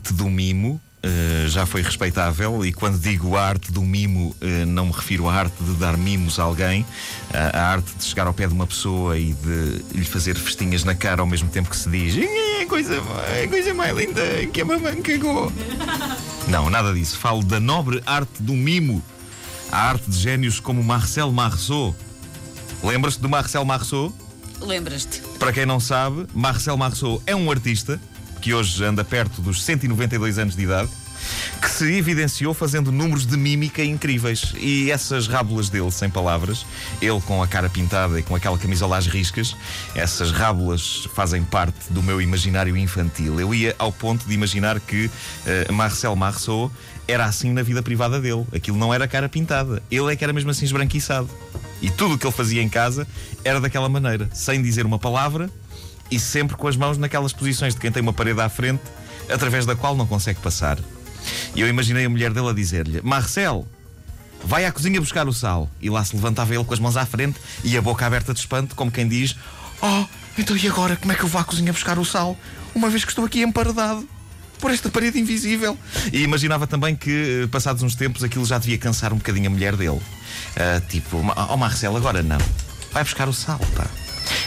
A arte do mimo uh, já foi respeitável, e quando digo a arte do mimo, uh, não me refiro à arte de dar mimos a alguém, uh, a arte de chegar ao pé de uma pessoa e de lhe fazer festinhas na cara ao mesmo tempo que se diz é coisa, é coisa mais linda que a mamãe cagou. Não, nada disso. Falo da nobre arte do mimo, a arte de génios como Marcel Marceau. Lembras-te do Marcel Marceau? Lembras-te? Para quem não sabe, Marcel Marceau é um artista que hoje anda perto dos 192 anos de idade, que se evidenciou fazendo números de mímica incríveis. E essas rábulas dele, sem palavras, ele com a cara pintada e com aquela camisola às riscas, essas rábulas fazem parte do meu imaginário infantil. Eu ia ao ponto de imaginar que uh, Marcel Marceau era assim na vida privada dele. Aquilo não era cara pintada. Ele é que era mesmo assim esbranquiçado. E tudo o que ele fazia em casa era daquela maneira, sem dizer uma palavra, e sempre com as mãos naquelas posições de quem tem uma parede à frente, através da qual não consegue passar. E eu imaginei a mulher dele a dizer-lhe: Marcel, vai à cozinha buscar o sal. E lá se levantava ele com as mãos à frente e a boca aberta de espanto, como quem diz: Oh, então e agora como é que eu vou à cozinha buscar o sal? Uma vez que estou aqui emparedado por esta parede invisível. E imaginava também que, passados uns tempos, aquilo já devia cansar um bocadinho a mulher dele. Uh, tipo, oh Marcel, agora não. Vai buscar o sal, pá.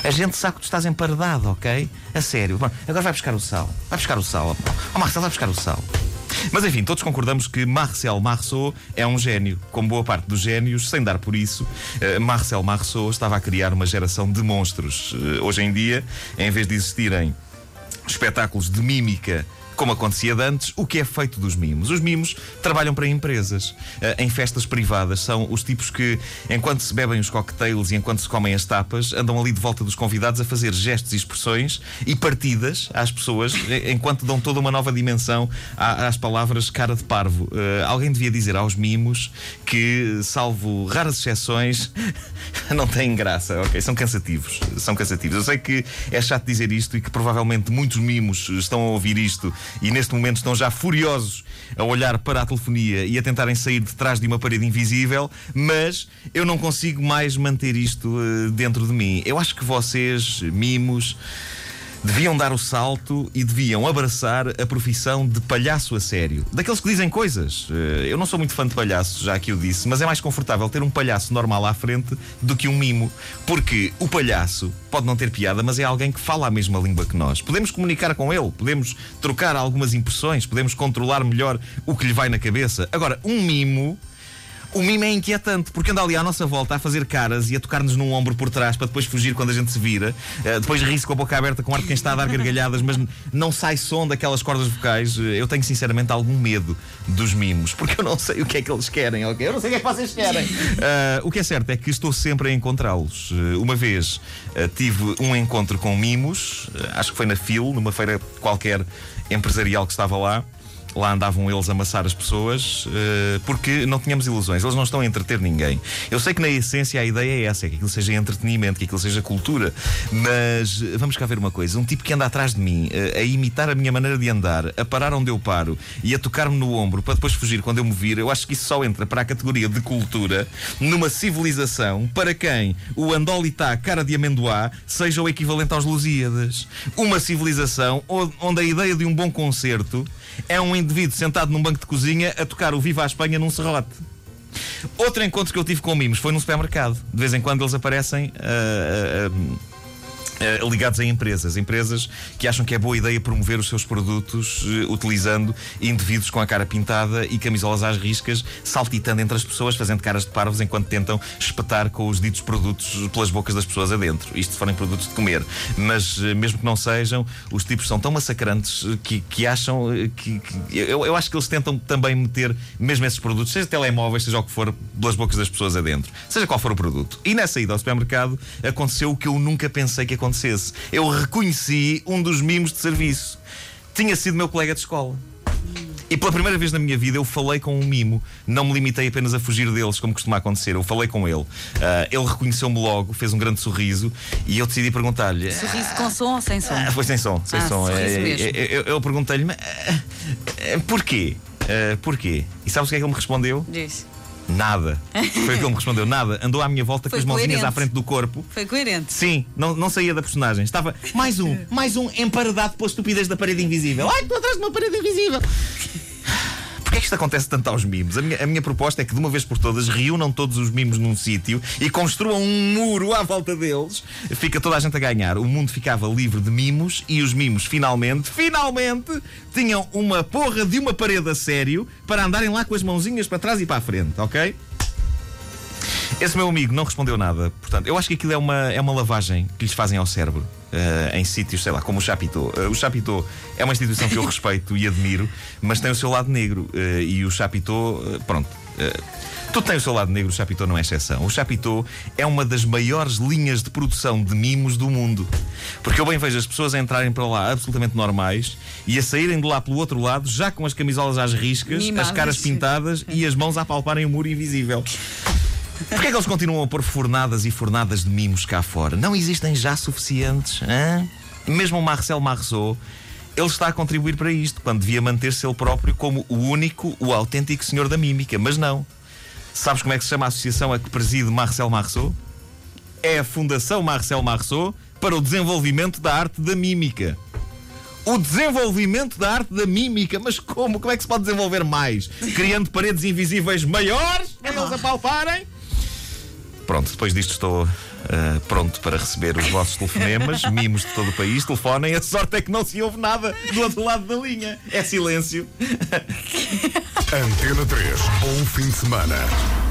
A gente sabe que tu estás emparedado, ok? A sério. Bom, agora vai buscar o sal. Vai buscar o sal. Oh, Marcel, vai buscar o sal. Mas enfim, todos concordamos que Marcel Marceau é um gênio. Como boa parte dos gênios, sem dar por isso, uh, Marcel Marceau estava a criar uma geração de monstros. Uh, hoje em dia, em vez de existirem espetáculos de mímica como acontecia antes, o que é feito dos mimos? Os mimos trabalham para empresas, eh, em festas privadas. São os tipos que, enquanto se bebem os cocktails e enquanto se comem as tapas, andam ali de volta dos convidados a fazer gestos e expressões e partidas às pessoas, enquanto dão toda uma nova dimensão às palavras cara de parvo. Uh, alguém devia dizer aos mimos que, salvo raras exceções, não têm graça, ok? São cansativos. São cansativos. Eu sei que é chato dizer isto e que provavelmente muitos mimos estão a ouvir isto e neste momento estão já furiosos a olhar para a telefonia e a tentarem sair de trás de uma parede invisível, mas eu não consigo mais manter isto uh, dentro de mim. Eu acho que vocês, mimos, deviam dar o salto e deviam abraçar a profissão de palhaço a sério. Daqueles que dizem coisas. Eh, eu não sou muito fã de palhaços, já que eu disse, mas é mais confortável ter um palhaço normal à frente do que um mimo. Porque o palhaço pode não ter piada, mas é alguém que fala a mesma língua que nós. Podemos comunicar com ele, podemos trocar algumas impressões, podemos controlar melhor o que lhe vai na cabeça. Agora, um mimo o mimo é inquietante, porque anda ali à nossa volta a fazer caras e a tocar-nos num ombro por trás para depois fugir quando a gente se vira. Uh, depois ri-se com a boca aberta, com ar de quem está a dar gargalhadas, mas não sai som daquelas cordas vocais. Uh, eu tenho sinceramente algum medo dos mimos, porque eu não sei o que é que eles querem, ok? Eu não sei o que é que vocês querem. Uh, o que é certo é que estou sempre a encontrá-los. uma vez tive um encontro com mimos, acho que foi na FIL, numa feira qualquer empresarial que estava lá lá andavam eles a amassar as pessoas, uh, porque não tínhamos ilusões. Eles não estão a entreter ninguém. Eu sei que na essência a ideia é essa, é que aquilo seja entretenimento, que aquilo seja cultura, mas eh, vamos cá ver uma coisa: um tipo que anda atrás de mim, uh, a imitar a minha maneira de andar, a parar onde eu paro e a tocar-me no ombro para depois fugir quando eu me vir, eu acho que isso só entra para a categoria de cultura numa civilização para quem o Andolitá cara de amendoá seja o equivalente aos Lusíadas. Uma civilização onde a ideia de um bom concerto é um indivíduo sentado num banco de cozinha a tocar o Viva a Espanha num serrote. Outro encontro que eu tive com mimos foi num supermercado. De vez em quando eles aparecem. Uh, uh, uh, uh, ligados a empresas. Empresas que acham que é boa ideia promover os seus produtos uh, utilizando indivíduos com a cara pintada e camisolas às riscas, saltitando entre as pessoas, fazendo caras de parvos enquanto tentam espetar com os ditos produtos pelas bocas das pessoas adentro. Isto se forem produtos de comer. Mas, uh, mesmo que não sejam, os tipos são tão massacrantes que, que acham que. que eu, eu acho que eles tentam também meter mesmo esses produtos, seja telemóveis, seja o que for, pelas bocas das pessoas adentro. Seja qual for o produto. E nessa ida ao supermercado aconteceu o que eu nunca pensei que acontecesse. Eu reconheci um dos mimos de serviço. Tinha sido meu colega de escola. E pela primeira vez na minha vida eu falei com um mimo. Não me limitei apenas a fugir deles, como costuma acontecer. Eu falei com ele. Uh, ele reconheceu-me logo, fez um grande sorriso e eu decidi perguntar-lhe. Sorriso com som ou sem som? Ah, foi sem som, sem ah, som. É, é, é, eu, eu perguntei-lhe, uh, porquê? Uh, porquê? E sabes o que é que ele me respondeu? Diz. Nada. Foi o que ele me respondeu: nada. Andou à minha volta Foi com as mãozinhas coerente. à frente do corpo. Foi coerente. Sim, não, não saía da personagem. Estava mais um, mais um emparedado pela estupidez da parede invisível. Ai, estou atrás de uma parede invisível. Que isto acontece tanto aos mimos? A minha, a minha proposta é que de uma vez por todas reúnam todos os mimos num sítio e construam um muro à volta deles. Fica toda a gente a ganhar. O mundo ficava livre de mimos e os mimos finalmente, finalmente, tinham uma porra de uma parede a sério para andarem lá com as mãozinhas para trás e para a frente, ok? Esse meu amigo não respondeu nada. Portanto, eu acho que aquilo é uma, é uma lavagem que lhes fazem ao cérebro. Eh, em sítios, sei lá, como o Chapitão. Eh, o Chapitão é uma instituição que eu respeito e admiro, mas tem o seu lado negro. eh, e o Chapitão, eh, pronto. tudo tem o seu lado negro, o Chapitão não é exceção. O Chapitão é uma das maiores linhas de produção de mimos do mundo. Porque eu bem vejo as pessoas a entrarem para lá absolutamente normais e a saírem de lá pelo outro lado, já com as camisolas às riscas, as Mimadas. caras pintadas e as mãos a palparem o muro invisível. Porquê é que eles continuam a pôr fornadas e fornadas de mimos cá fora? Não existem já suficientes? hã? Mesmo o Marcel Marceau, ele está a contribuir para isto, quando devia manter-se ele próprio como o único, o autêntico senhor da mímica. Mas não. Sabes como é que se chama a associação a que preside Marcel Marceau? É a Fundação Marcel Marceau para o desenvolvimento da arte da mímica. O desenvolvimento da arte da mímica. Mas como? Como é que se pode desenvolver mais? Criando paredes invisíveis maiores para eles apalparem? Pronto, depois disto estou ah, pronto para receber os vossos telefonemas, mimos de todo o país. Telefonem, a sorte é que não se ouve nada do outro lado da linha. É silêncio. Antena 3. Bom fim de semana.